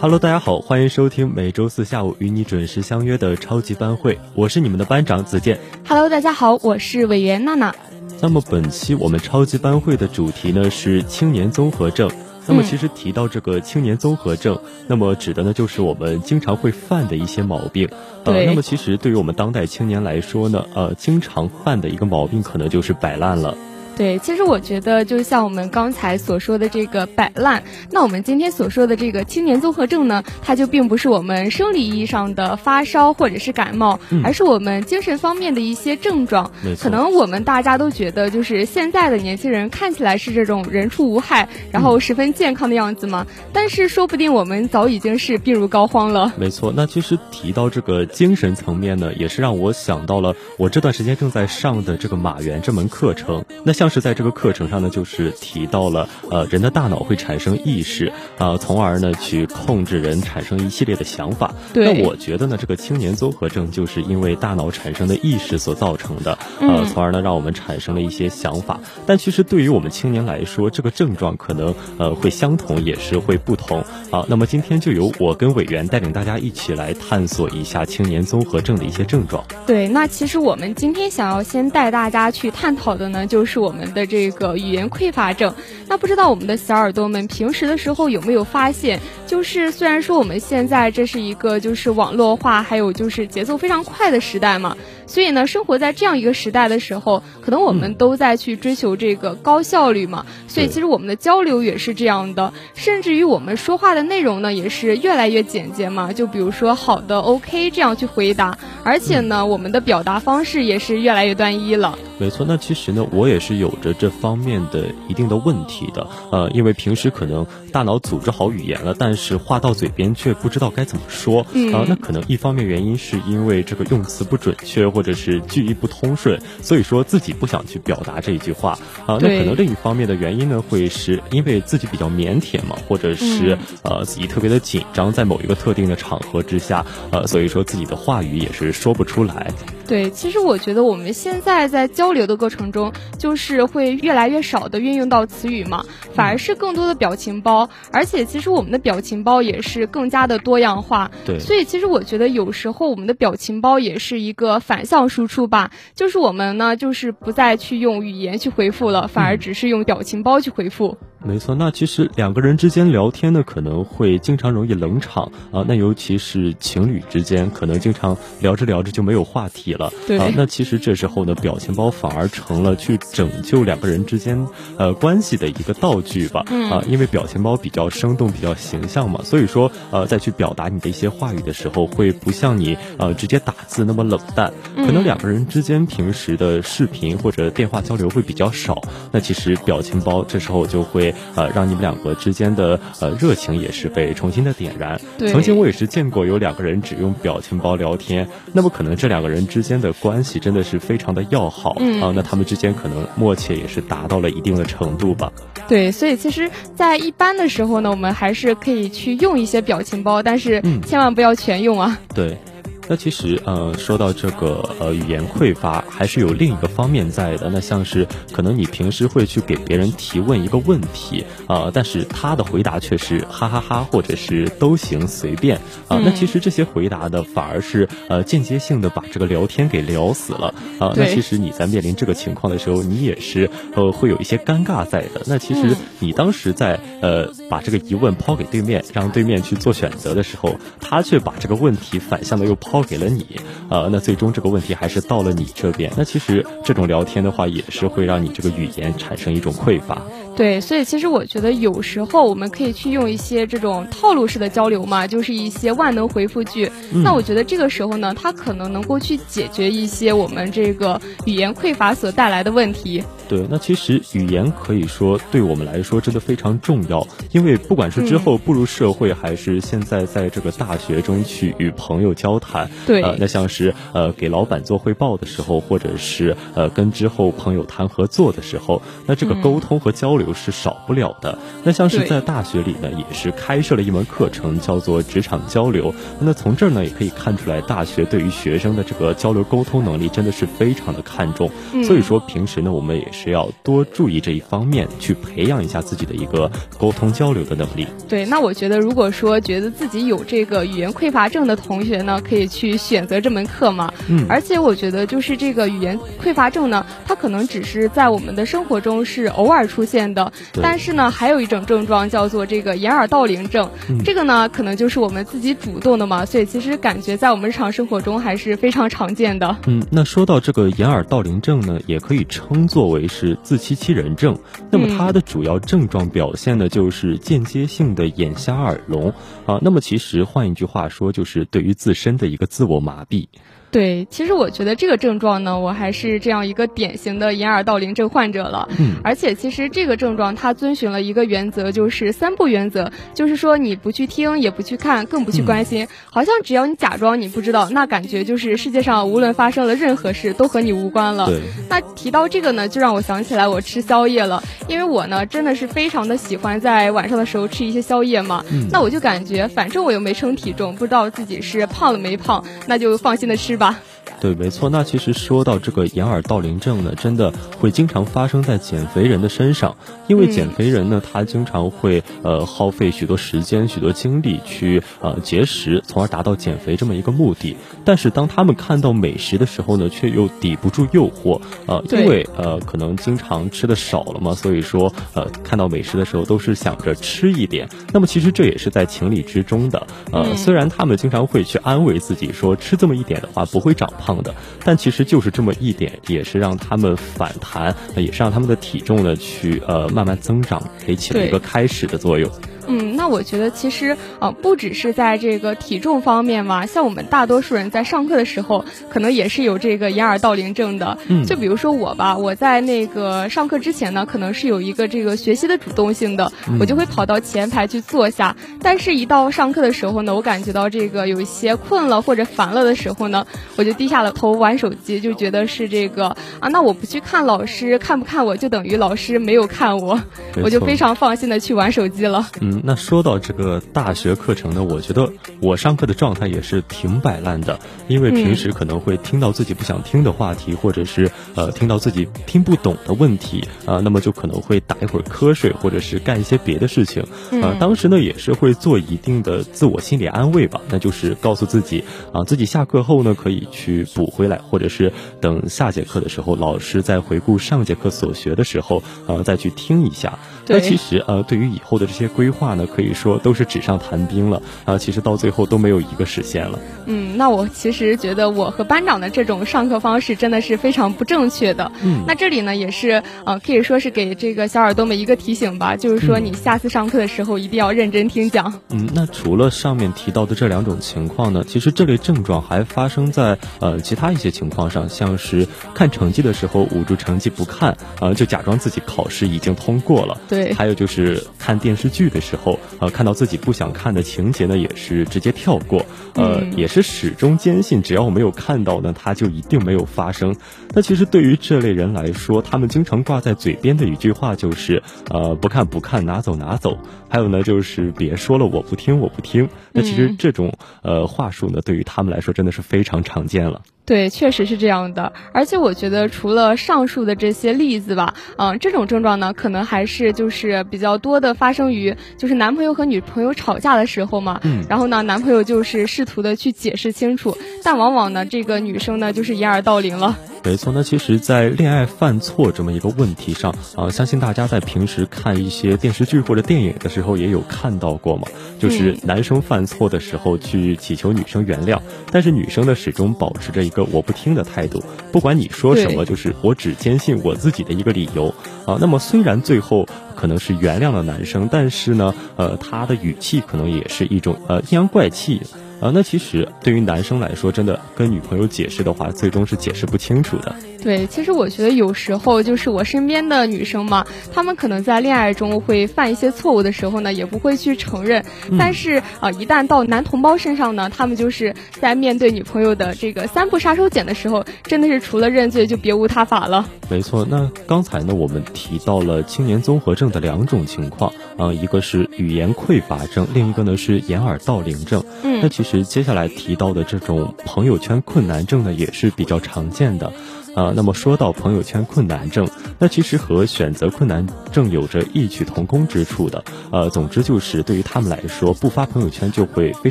Hello，大家好，欢迎收听每周四下午与你准时相约的超级班会，我是你们的班长子健。Hello，大家好，我是委员娜娜。那么本期我们超级班会的主题呢是青年综合症。那么其实提到这个青年综合症，那么指的呢就是我们经常会犯的一些毛病。呃，那么其实对于我们当代青年来说呢，呃，经常犯的一个毛病可能就是摆烂了。对，其实我觉得就像我们刚才所说的这个摆烂，那我们今天所说的这个青年综合症呢，它就并不是我们生理意义上的发烧或者是感冒，而是我们精神方面的一些症状。可能我们大家都觉得，就是现在的年轻人看起来是这种人畜无害，然后十分健康的样子嘛，但是说不定我们早已经是病入膏肓了。没错，那其实提到这个精神层面呢，也是让我想到了我这段时间正在上的这个马原这门课程。那像。像是在这个课程上呢，就是提到了，呃，人的大脑会产生意识，啊，从而呢去控制人产生一系列的想法。那我觉得呢，这个青年综合症就是因为大脑产生的意识所造成的，呃，从而呢让我们产生了一些想法。但其实对于我们青年来说，这个症状可能呃会相同，也是会不同。好，那么今天就由我跟委员带领大家一起来探索一下青年综合症的一些症状。对，那其实我们今天想要先带大家去探讨的呢，就是我。我们的这个语言匮乏症，那不知道我们的小耳朵们平时的时候有没有发现，就是虽然说我们现在这是一个就是网络化，还有就是节奏非常快的时代嘛。所以呢，生活在这样一个时代的时候，可能我们都在去追求这个高效率嘛。所以其实我们的交流也是这样的，甚至于我们说话的内容呢，也是越来越简洁嘛。就比如说好的，OK 这样去回答，而且呢，我们的表达方式也是越来越单一了。没错，那其实呢，我也是有着这方面的一定的问题的。呃，因为平时可能大脑组织好语言了，但是话到嘴边却不知道该怎么说。啊，那可能一方面原因是因为这个用词不准确。或者是句意不通顺，所以说自己不想去表达这一句话啊。那可能另一方面的原因呢，会是因为自己比较腼腆嘛，或者是呃自己特别的紧张，在某一个特定的场合之下，呃，所以说自己的话语也是说不出来。对，其实我觉得我们现在在交流的过程中，就是会越来越少的运用到词语嘛，反而是更多的表情包，而且其实我们的表情包也是更加的多样化。对，所以其实我觉得有时候我们的表情包也是一个反向输出吧，就是我们呢，就是不再去用语言去回复了，反而只是用表情包去回复。没错，那其实两个人之间聊天呢，可能会经常容易冷场啊。那尤其是情侣之间，可能经常聊着聊着就没有话题了。对啊，那其实这时候呢，表情包反而成了去拯救两个人之间呃关系的一个道具吧。嗯啊，因为表情包比较生动、比较形象嘛，所以说呃，在去表达你的一些话语的时候，会不像你呃直接打字那么冷淡。可能两个人之间平时的视频或者电话交流会比较少，那其实表情包这时候就会。呃，让你们两个之间的呃热情也是被重新的点燃。曾经我也是见过有两个人只用表情包聊天，那么可能这两个人之间的关系真的是非常的要好啊。那他们之间可能默契也是达到了一定的程度吧。对，所以其实，在一般的时候呢，我们还是可以去用一些表情包，但是千万不要全用啊。对。那其实，呃，说到这个，呃，语言匮乏，还是有另一个方面在的。那像是可能你平时会去给别人提问一个问题，啊，但是他的回答却是哈哈哈，或者是都行随便，啊，那其实这些回答的反而是呃间接性的把这个聊天给聊死了，啊，那其实你在面临这个情况的时候，你也是呃会有一些尴尬在的。那其实你当时在呃把这个疑问抛给对面，让对面去做选择的时候，他却把这个问题反向的又抛。抛给了你，呃，那最终这个问题还是到了你这边。那其实这种聊天的话，也是会让你这个语言产生一种匮乏。对，所以其实我觉得有时候我们可以去用一些这种套路式的交流嘛，就是一些万能回复句。那我觉得这个时候呢，它可能能够去解决一些我们这个语言匮乏所带来的问题。对，那其实语言可以说对我们来说真的非常重要，因为不管是之后步入社会，还是现在在这个大学中去与朋友交谈，对，呃，那像是呃给老板做汇报的时候，或者是呃跟之后朋友谈合作的时候，那这个沟通和交流是少不了的。那像是在大学里呢，也是开设了一门课程，叫做职场交流。那从这儿呢，也可以看出来，大学对于学生的这个交流沟通能力真的是非常的看重。所以说，平时呢，我们也是要多注意这一方面，去培养一下自己的一个沟通交流的能力。对，那我觉得，如果说觉得自己有这个语言匮乏症的同学呢，可以去选择这门课嘛。嗯。而且我觉得，就是这个语言匮乏症呢，它可能只是在我们的生活中是偶尔出现的，但是呢，还有一种症状叫做这个掩耳盗铃症。这个呢，可能就是我们自己主动的嘛，所以其实感觉在我们日常生活中还是非常常见的。嗯，那说到这个掩耳盗铃症呢，也可以称作为是。自欺欺人症，那么它的主要症状表现呢，就是间接性的眼瞎耳聋啊。那么其实换一句话说，就是对于自身的一个自我麻痹。对，其实我觉得这个症状呢，我还是这样一个典型的掩耳盗铃症患者了。嗯，而且其实这个症状它遵循了一个原则，就是三不原则，就是说你不去听，也不去看，更不去关心，好像只要你假装你不知道，那感觉就是世界上无论发生了任何事都和你无关了。对。那提到这个呢，就让我想起来我吃宵夜了，因为我呢真的是非常的喜欢在晚上的时候吃一些宵夜嘛。嗯。那我就感觉反正我又没称体重，不知道自己是胖了没胖，那就放心的吃吧。bye. 对，没错。那其实说到这个掩耳盗铃症呢，真的会经常发生在减肥人的身上，因为减肥人呢，他经常会呃耗费许多时间、许多精力去呃节食，从而达到减肥这么一个目的。但是当他们看到美食的时候呢，却又抵不住诱惑，呃，因为呃可能经常吃的少了嘛，所以说呃看到美食的时候都是想着吃一点。那么其实这也是在情理之中的。呃，虽然他们经常会去安慰自己说吃这么一点的话不会长胖的，但其实就是这么一点，也是让他们反弹，也是让他们的体重呢去呃慢慢增长，给起了一个开始的作用。嗯，那我觉得其实呃，不只是在这个体重方面嘛，像我们大多数人在上课的时候，可能也是有这个掩耳盗铃症的。嗯，就比如说我吧，我在那个上课之前呢，可能是有一个这个学习的主动性的，我就会跑到前排去坐下。但是，一到上课的时候呢，我感觉到这个有一些困了或者烦了的时候呢，我就低下了头玩手机，就觉得是这个啊，那我不去看老师，看不看我就等于老师没有看我，我就非常放心的去玩手机了。嗯。那说到这个大学课程呢，我觉得我上课的状态也是挺摆烂的，因为平时可能会听到自己不想听的话题，或者是呃听到自己听不懂的问题啊，那么就可能会打一会儿瞌睡，或者是干一些别的事情啊。当时呢也是会做一定的自我心理安慰吧，那就是告诉自己啊，自己下课后呢可以去补回来，或者是等下节课的时候，老师在回顾上节课所学的时候啊再去听一下。那其实呃对于以后的这些规划。呢，可以说都是纸上谈兵了啊！其实到最后都没有一个实现了。嗯，那我其实觉得我和班长的这种上课方式真的是非常不正确的。嗯，那这里呢也是呃可以说是给这个小耳朵们一个提醒吧，就是说你下次上课的时候一定要认真听讲。嗯，那除了上面提到的这两种情况呢，其实这类症状还发生在呃其他一些情况上，像是看成绩的时候捂住成绩不看啊，就假装自己考试已经通过了。对，还有就是看电视剧的时候。呃，看到自己不想看的情节呢，也是直接跳过，呃，也是始终坚信，只要我没有看到呢，它就一定没有发生。那其实对于这类人来说，他们经常挂在嘴边的一句话就是，呃，不看不看，拿走拿走。还有呢，就是别说了，我不听，我不听。那其实这种呃话术呢，对于他们来说真的是非常常见了。对，确实是这样的。而且我觉得，除了上述的这些例子吧，嗯，这种症状呢，可能还是就是比较多的发生于就是男朋友和女朋友吵架的时候嘛。嗯。然后呢，男朋友就是试图的去解释清楚，但往往呢，这个女生呢就是掩耳盗铃了。没错，那其实，在恋爱犯错这么一个问题上啊，相信大家在平时看一些电视剧或者电影的时候也有看到过嘛，就是男生犯错的时候去祈求女生原谅，但是女生呢始终保持着一个我不听的态度，不管你说什么，就是我只坚信我自己的一个理由啊。那么虽然最后可能是原谅了男生，但是呢，呃，他的语气可能也是一种呃阴阳怪气。啊，那其实对于男生来说，真的跟女朋友解释的话，最终是解释不清楚的。对，其实我觉得有时候就是我身边的女生嘛，她们可能在恋爱中会犯一些错误的时候呢，也不会去承认。但是啊，一旦到男同胞身上呢，他们就是在面对女朋友的这个三步杀手锏的时候，真的是除了认罪就别无他法了。没错，那刚才呢，我们提到了青年综合症的两种情况啊，一个是语言匮乏症，另一个呢是掩耳盗铃症。嗯，那其实接下来提到的这种朋友圈困难症呢，也是比较常见的。啊，那么说到朋友圈困难症，那其实和选择困难症有着异曲同工之处的。呃，总之就是对于他们来说，不发朋友圈就会非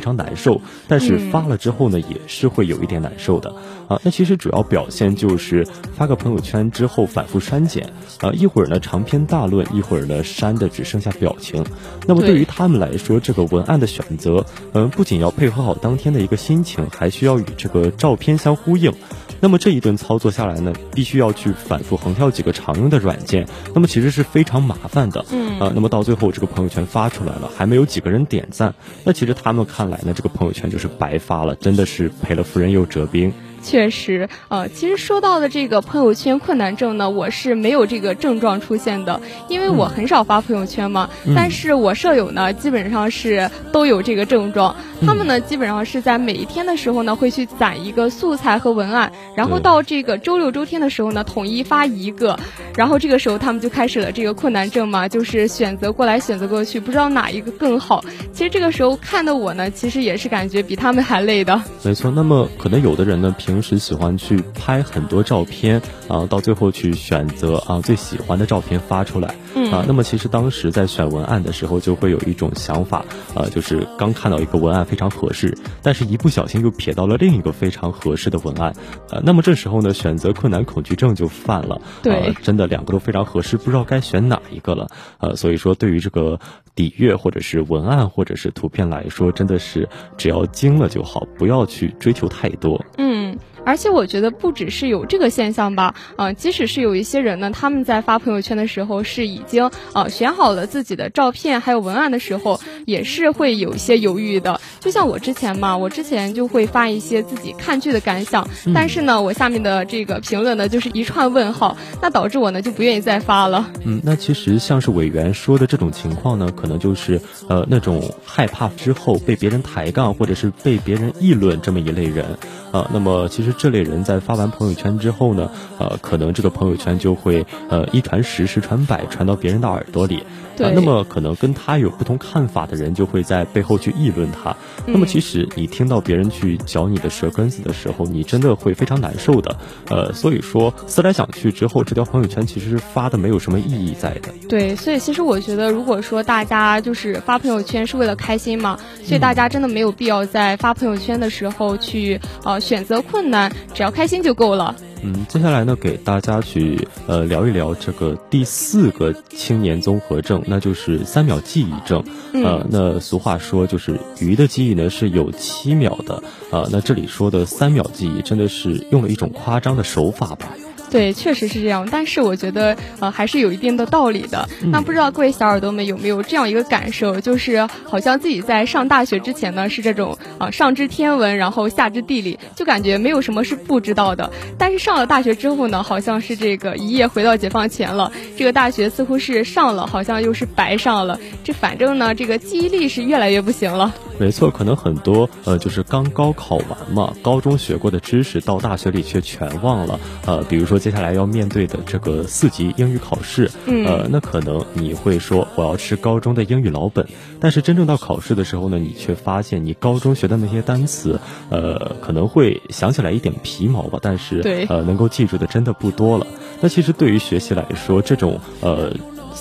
常难受，但是发了之后呢，也是会有一点难受的。啊，那其实主要表现就是发个朋友圈之后反复删减，啊，一会儿呢长篇大论，一会儿呢删的只剩下表情。那么对于他们来说，这个文案的选择，嗯，不仅要配合好当天的一个心情，还需要与这个照片相呼应。那么这一顿操作下来呢，必须要去反复横跳几个常用的软件，那么其实是非常麻烦的。嗯，啊，那么到最后这个朋友圈发出来了，还没有几个人点赞，那其实他们看来呢，这个朋友圈就是白发了，真的是赔了夫人又折兵。确实，呃，其实说到的这个朋友圈困难症呢，我是没有这个症状出现的，因为我很少发朋友圈嘛。但是我舍友呢，基本上是都有这个症状。他们呢，基本上是在每一天的时候呢，会去攒一个素材和文案，然后到这个周六周天的时候呢，统一发一个。然后这个时候他们就开始了这个困难症嘛，就是选择过来选择过去，不知道哪一个更好。其实这个时候看的我呢，其实也是感觉比他们还累的。没错，那么可能有的人呢，平平时喜欢去拍很多照片，啊，到最后去选择啊最喜欢的照片发出来，啊，那么其实当时在选文案的时候，就会有一种想法，啊，就是刚看到一个文案非常合适，但是一不小心又瞥到了另一个非常合适的文案，呃，那么这时候呢，选择困难恐惧症就犯了，对，真的两个都非常合适，不知道该选哪一个了，呃，所以说对于这个底阅或者是文案或者是图片来说，真的是只要精了就好，不要去追求太多，嗯。而且我觉得不只是有这个现象吧，嗯，即使是有一些人呢，他们在发朋友圈的时候是已经呃选好了自己的照片还有文案的时候，也是会有一些犹豫的。就像我之前嘛，我之前就会发一些自己看剧的感想，但是呢，我下面的这个评论呢就是一串问号，那导致我呢就不愿意再发了。嗯，那其实像是委员说的这种情况呢，可能就是呃那种害怕之后被别人抬杠或者是被别人议论这么一类人。啊，那么其实这类人在发完朋友圈之后呢，呃，可能这个朋友圈就会呃一传十，十传百，传到别人的耳朵里。对。那么可能跟他有不同看法的人就会在背后去议论他。那么其实你听到别人去嚼你的舌根子的时候，你真的会非常难受的。呃，所以说思来想去之后，这条朋友圈其实是发的没有什么意义在的。对，所以其实我觉得，如果说大家就是发朋友圈是为了开心嘛，所以大家真的没有必要在发朋友圈的时候去呃。选择困难，只要开心就够了。嗯，接下来呢，给大家去呃聊一聊这个第四个青年综合症，那就是三秒记忆症。呃，那俗话说就是鱼的记忆呢是有七秒的，呃，那这里说的三秒记忆真的是用了一种夸张的手法吧。对，确实是这样，但是我觉得呃还是有一定的道理的。那不知道各位小耳朵们有没有这样一个感受，就是好像自己在上大学之前呢是这种啊上知天文，然后下知地理，就感觉没有什么是不知道的。但是上了大学之后呢，好像是这个一夜回到解放前了。这个大学似乎是上了，好像又是白上了。这反正呢，这个记忆力是越来越不行了。没错，可能很多呃就是刚高考完嘛，高中学过的知识到大学里却全忘了。呃，比如说。接下来要面对的这个四级英语考试，呃，那可能你会说我要吃高中的英语老本，但是真正到考试的时候呢，你却发现你高中学的那些单词，呃，可能会想起来一点皮毛吧，但是呃，能够记住的真的不多了。那其实对于学习来说，这种呃。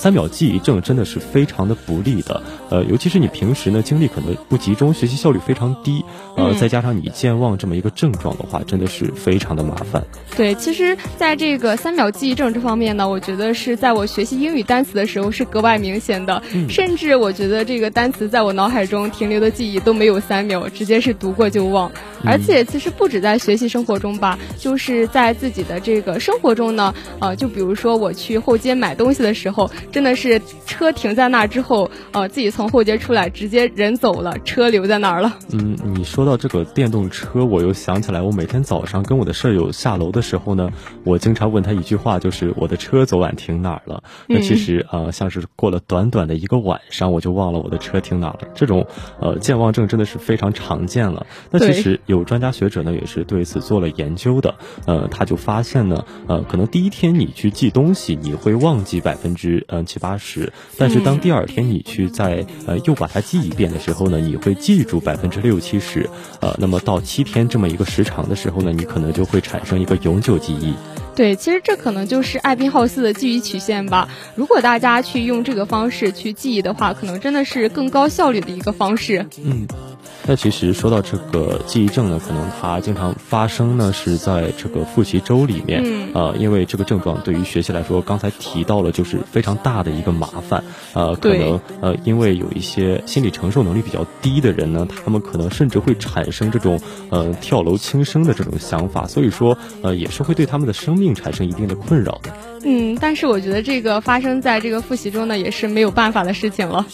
三秒记忆症真的是非常的不利的。呃，尤其是你平时呢精力可能不集中，学习效率非常低，呃，再加上你健忘这么一个症状的话，真的是非常的麻烦。对，其实在这个三秒记忆症这方面呢，我觉得是在我学习英语单词的时候是格外明显的，甚至我觉得这个单词在我脑海中停留的记忆都没有三秒，直接是读过就忘。而且其实不止在学习生活中吧，就是在自己的这个生活中呢，呃，就比如说我去后街买东西的时候，真的是车停在那儿之后，呃，自己从后街出来，直接人走了，车留在那儿了。嗯，你说到这个电动车，我又想起来，我每天早上跟我的舍友下楼的时候呢，我经常问他一句话，就是我的车昨晚停哪儿了？那其实呃，像是过了短短的一个晚上，我就忘了我的车停哪儿了。这种呃健忘症真的是非常常见了。那其实有专家学者呢，也是对此做了研究的。呃，他就发现呢，呃，可能第一天你去记东西，你会忘记百分之嗯七八十，但是当第二天你去再呃又把它记一遍的时候呢，你会记住百分之六七十。呃，那么到七天这么一个时长的时候呢，你可能就会产生一个永久记忆。对，其实这可能就是艾宾浩斯的记忆曲线吧。如果大家去用这个方式去记忆的话，可能真的是更高效率的一个方式。嗯。那其实说到这个记忆症呢，可能它经常发生呢是在这个复习周里面，嗯呃，因为这个症状对于学习来说，刚才提到了就是非常大的一个麻烦，呃，可能呃，因为有一些心理承受能力比较低的人呢，他们可能甚至会产生这种呃跳楼轻生的这种想法，所以说呃，也是会对他们的生命产生一定的困扰的。嗯，但是我觉得这个发生在这个复习中呢，也是没有办法的事情了。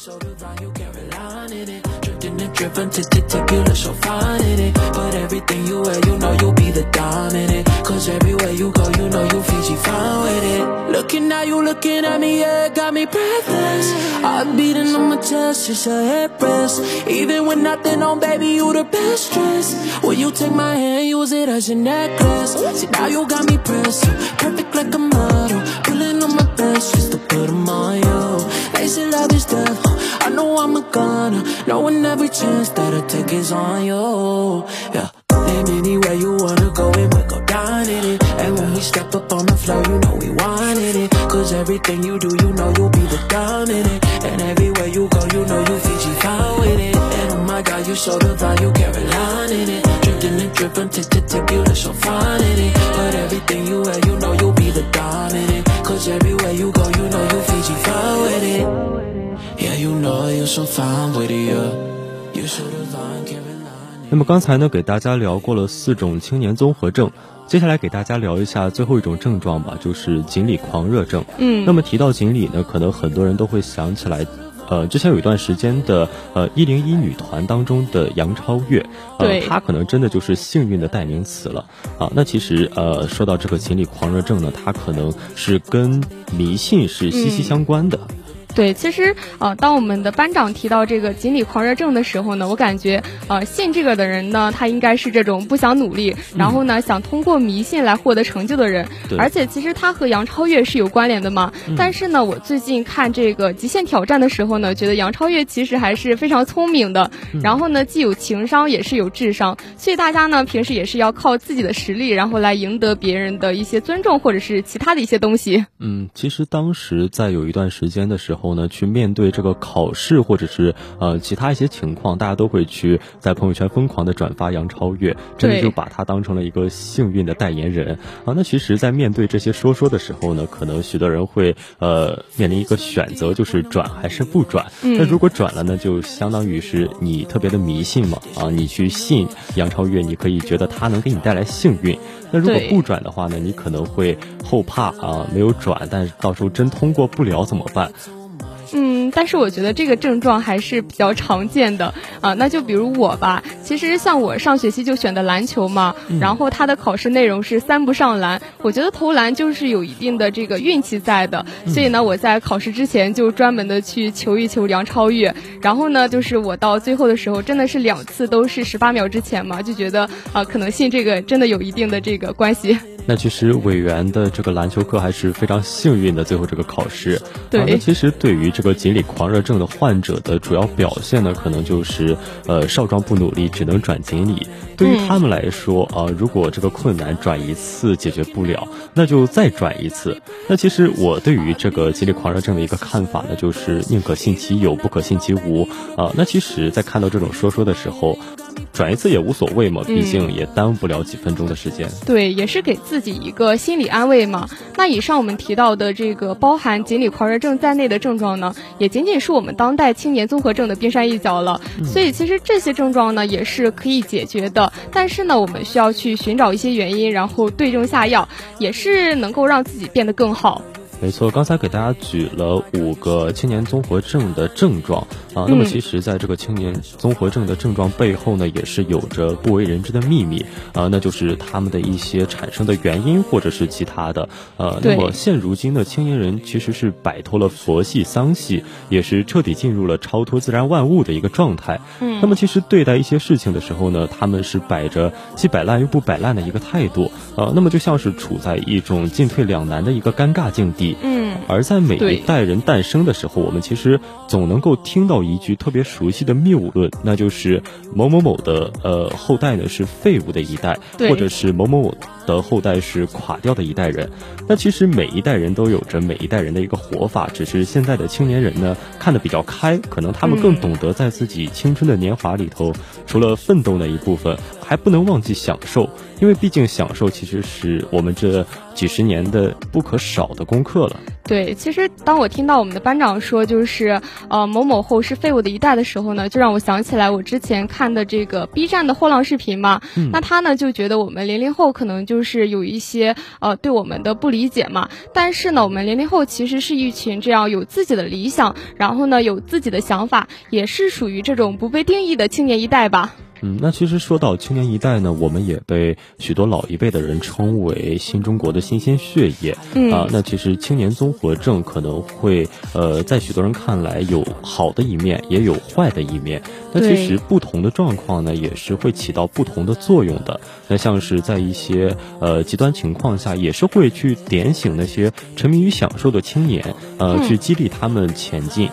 Driven take you, so fine in it. But everything you wear, you know you'll be the dominant. Cause everywhere you go, you know you Fiji fine with it. Looking at you, looking at me, yeah, got me breathless. Heart beating on my chest, just a head headrest. Even when nothing on, baby, you the best dress. Will you take my hand, use it as your necklace? See, now you got me pressed, perfect like a model. Pulling on my best just to put them on you. They say love is death, I know I'm a goner. Knowing every chance that I take is on you. Yeah. And anywhere you wanna go and we go down in it. And when we step up on the floor, you know we wanted it. Cause everything you do, you know you'll be the dominant. And everywhere you go, you know you Fiji fine with it. And oh my god, you so divine, you Caroline in it. Drifting and dripping, tip to tip, you look so fine in it. But everything you wear, you know you'll be the dominant. Cause everywhere you go, you know you Fiji fine with it. 那么刚才呢，给大家聊过了四种青年综合症，接下来给大家聊一下最后一种症状吧，就是锦鲤狂热症。嗯，那么提到锦鲤呢，可能很多人都会想起来，呃，之前有一段时间的呃一零一女团当中的杨超越，呃，她可能真的就是幸运的代名词了啊。那其实呃，说到这个锦鲤狂热症呢，它可能是跟迷信是息息相关的。对，其实呃，当我们的班长提到这个锦鲤狂热症的时候呢，我感觉呃，信这个的人呢，他应该是这种不想努力，然后呢，想通过迷信来获得成就的人。而且其实他和杨超越是有关联的嘛。但是呢，我最近看这个极限挑战的时候呢，觉得杨超越其实还是非常聪明的。然后呢，既有情商也是有智商，所以大家呢平时也是要靠自己的实力，然后来赢得别人的一些尊重或者是其他的一些东西。嗯，其实当时在有一段时间的时候。后呢，去面对这个考试或者是呃其他一些情况，大家都会去在朋友圈疯狂的转发杨超越，真的就把他当成了一个幸运的代言人啊。那其实，在面对这些说说的时候呢，可能许多人会呃面临一个选择，就是转还是不转。那如果转了呢，就相当于是你特别的迷信嘛啊，你去信杨超越，你可以觉得他能给你带来幸运。那如果不转的话呢，你可能会后怕啊，没有转，但是到时候真通过不了怎么办？嗯，但是我觉得这个症状还是比较常见的啊。那就比如我吧，其实像我上学期就选的篮球嘛，然后他的考试内容是三不上篮。我觉得投篮就是有一定的这个运气在的，所以呢，我在考试之前就专门的去求一求梁超越。然后呢，就是我到最后的时候，真的是两次都是十八秒之前嘛，就觉得啊，可能信这个真的有一定的这个关系。那其实委员的这个篮球课还是非常幸运的，最后这个考试。对。那其实对于这个锦鲤狂热症的患者的主要表现呢，可能就是呃少壮不努力，只能转锦鲤。对于他们来说啊，如果这个困难转一次解决不了，那就再转一次。那其实我对于这个锦鲤狂热症的一个看法呢，就是宁可信其有，不可信其无啊。那其实，在看到这种说说的时候。转一次也无所谓嘛，毕竟也耽误不了几分钟的时间。对，也是给自己一个心理安慰嘛。那以上我们提到的这个包含锦鲤狂热症在内的症状呢，也仅仅是我们当代青年综合症的冰山一角了。所以其实这些症状呢，也是可以解决的。但是呢，我们需要去寻找一些原因，然后对症下药，也是能够让自己变得更好。没错，刚才给大家举了五个青年综合症的症状啊，那么其实在这个青年综合症的症状背后呢，也是有着不为人知的秘密啊，那就是他们的一些产生的原因或者是其他的呃，那么现如今的青年人其实是摆脱了佛系丧系，也是彻底进入了超脱自然万物的一个状态。嗯，那么其实对待一些事情的时候呢，他们是摆着既摆烂又不摆烂的一个态度呃，那么就像是处在一种进退两难的一个尴尬境地。嗯，而在每一代人诞生的时候，我们其实总能够听到一句特别熟悉的谬论，那就是某某某的呃后代呢是废物的一代，或者是某某某的后代是垮掉的一代人。那其实每一代人都有着每一代人的一个活法，只是现在的青年人呢看得比较开，可能他们更懂得在自己青春的年华里头，除了奋斗那一部分，还不能忘记享受。因为毕竟享受其实是我们这几十年的不可少的功课了。对，其实当我听到我们的班长说就是呃某某后是废物的一代的时候呢，就让我想起来我之前看的这个 B 站的货浪视频嘛。那他呢就觉得我们零零后可能就是有一些呃对我们的不理解嘛。但是呢，我们零零后其实是一群这样有自己的理想，然后呢有自己的想法，也是属于这种不被定义的青年一代吧。嗯，那其实说到青年一代呢，我们也被许多老一辈的人称为新中国的新鲜血液。嗯啊，那其实青年综合症可能会呃，在许多人看来有好的一面，也有坏的一面。那其实不同的状况呢，也是会起到不同的作用的。那像是在一些呃极端情况下，也是会去点醒那些沉迷于享受的青年，呃，去激励他们前进。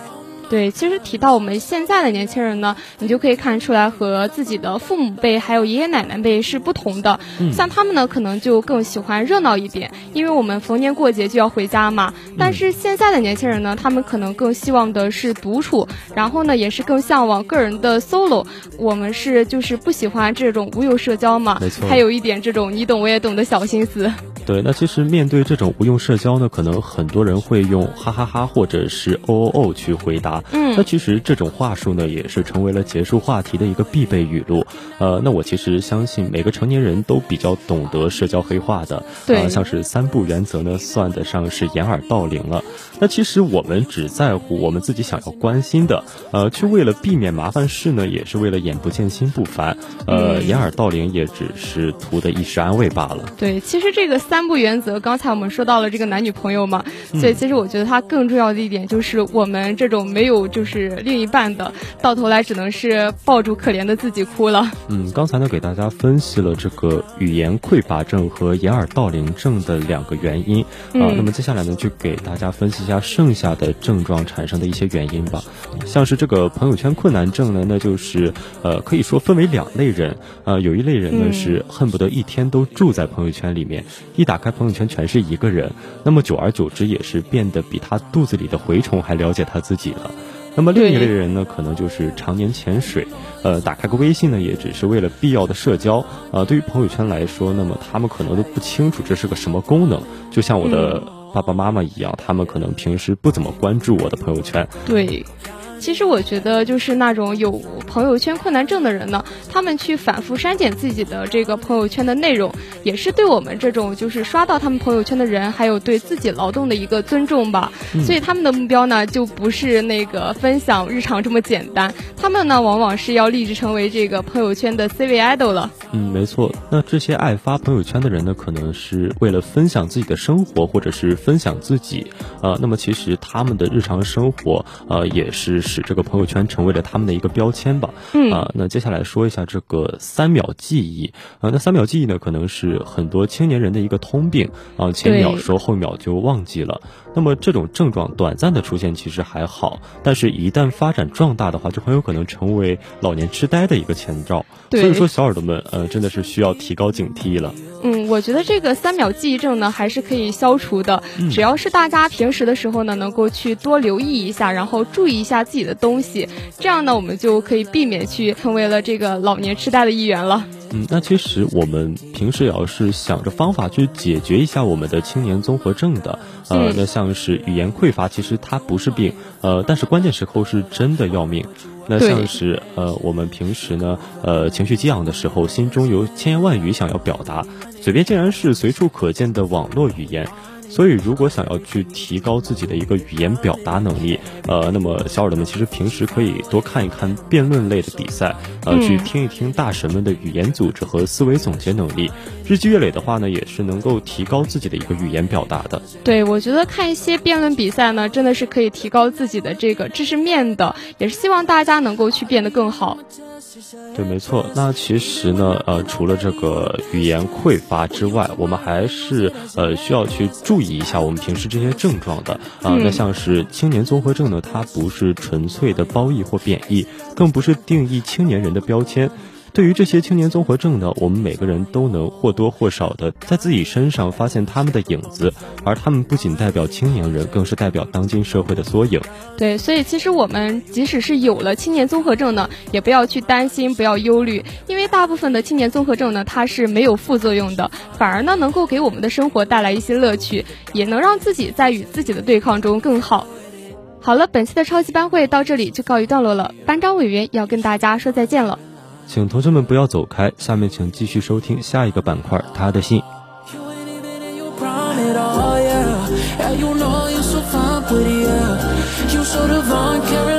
对，其实提到我们现在的年轻人呢，你就可以看出来和自己的父母辈还有爷爷奶奶辈是不同的。像他们呢，可能就更喜欢热闹一点，因为我们逢年过节就要回家嘛。但是现在的年轻人呢，他们可能更希望的是独处，然后呢，也是更向往个人的 solo。我们是就是不喜欢这种无用社交嘛，没错，还有一点这种你懂我也懂的小心思。对，那其实面对这种无用社交呢，可能很多人会用哈哈哈或者是哦哦哦去回答。嗯，那其实这种话术呢，也是成为了结束话题的一个必备语录。呃，那我其实相信每个成年人都比较懂得社交黑话的。对，像是三不原则呢，算得上是掩耳盗铃了。那其实我们只在乎我们自己想要关心的，呃，去为了避免麻烦事呢，也是为了眼不见心不烦。呃，掩耳盗铃也只是图的一时安慰罢了。对，其实这个三。三不原则，刚才我们说到了这个男女朋友嘛，所以其实我觉得它更重要的一点就是我们这种没有就是另一半的，到头来只能是抱住可怜的自己哭了。嗯，刚才呢给大家分析了这个语言匮乏症和掩耳盗铃症的两个原因啊，那么接下来呢就给大家分析一下剩下的症状产生的一些原因吧。像是这个朋友圈困难症呢，那就是呃可以说分为两类人啊，有一类人呢是恨不得一天都住在朋友圈里面一。打开朋友圈全是一个人，那么久而久之也是变得比他肚子里的蛔虫还了解他自己了。那么另一类人呢，可能就是常年潜水，呃，打开个微信呢，也只是为了必要的社交。呃，对于朋友圈来说，那么他们可能都不清楚这是个什么功能。就像我的爸爸妈妈一样，他们可能平时不怎么关注我的朋友圈。对。其实我觉得，就是那种有朋友圈困难症的人呢，他们去反复删减自己的这个朋友圈的内容，也是对我们这种就是刷到他们朋友圈的人，还有对自己劳动的一个尊重吧。所以他们的目标呢，就不是那个分享日常这么简单，他们呢，往往是要立志成为这个朋友圈的 C 位 idol 了。嗯，没错。那这些爱发朋友圈的人呢，可能是为了分享自己的生活，或者是分享自己。呃，那么其实他们的日常生活，呃，也是。使这个朋友圈成为了他们的一个标签吧。嗯啊，那接下来说一下这个三秒记忆啊，那三秒记忆呢，可能是很多青年人的一个通病啊，前一秒说后一秒就忘记了。那么这种症状短暂的出现其实还好，但是一旦发展壮大的话，就很有可能成为老年痴呆的一个前兆。所以说，小耳朵们，呃，真的是需要提高警惕了。嗯，我觉得这个三秒记忆症呢，还是可以消除的。只要是大家平时的时候呢，能够去多留意一下，然后注意一下自己的东西，这样呢，我们就可以避免去成为了这个老年痴呆的一员了。嗯，那其实我们平时也要是想着方法去解决一下我们的青年综合症的。呃，那像是语言匮乏，其实它不是病，呃，但是关键时候是真的要命。那像是呃，我们平时呢，呃，情绪激昂的时候，心中有千言万语想要表达，嘴边竟然是随处可见的网络语言。所以，如果想要去提高自己的一个语言表达能力，呃，那么小耳朵们其实平时可以多看一看辩论类的比赛，呃，去听一听大神们的语言组织和思维总结能力。日积月累的话呢，也是能够提高自己的一个语言表达的。对，我觉得看一些辩论比赛呢，真的是可以提高自己的这个知识面的，也是希望大家能够去变得更好。对，没错。那其实呢，呃，除了这个语言匮乏之外，我们还是呃需要去注意一下我们平时这些症状的啊。那像是青年综合症呢，它不是纯粹的褒义或贬义，更不是定义青年人的标签。对于这些青年综合症呢，我们每个人都能或多或少的在自己身上发现他们的影子，而他们不仅代表青年人，更是代表当今社会的缩影。对，所以其实我们即使是有了青年综合症呢，也不要去担心，不要忧虑，因为大部分的青年综合症呢，它是没有副作用的，反而呢能够给我们的生活带来一些乐趣，也能让自己在与自己的对抗中更好。好了，本期的超级班会到这里就告一段落了，班长委员要跟大家说再见了。请同学们不要走开，下面请继续收听下一个板块，他的信。You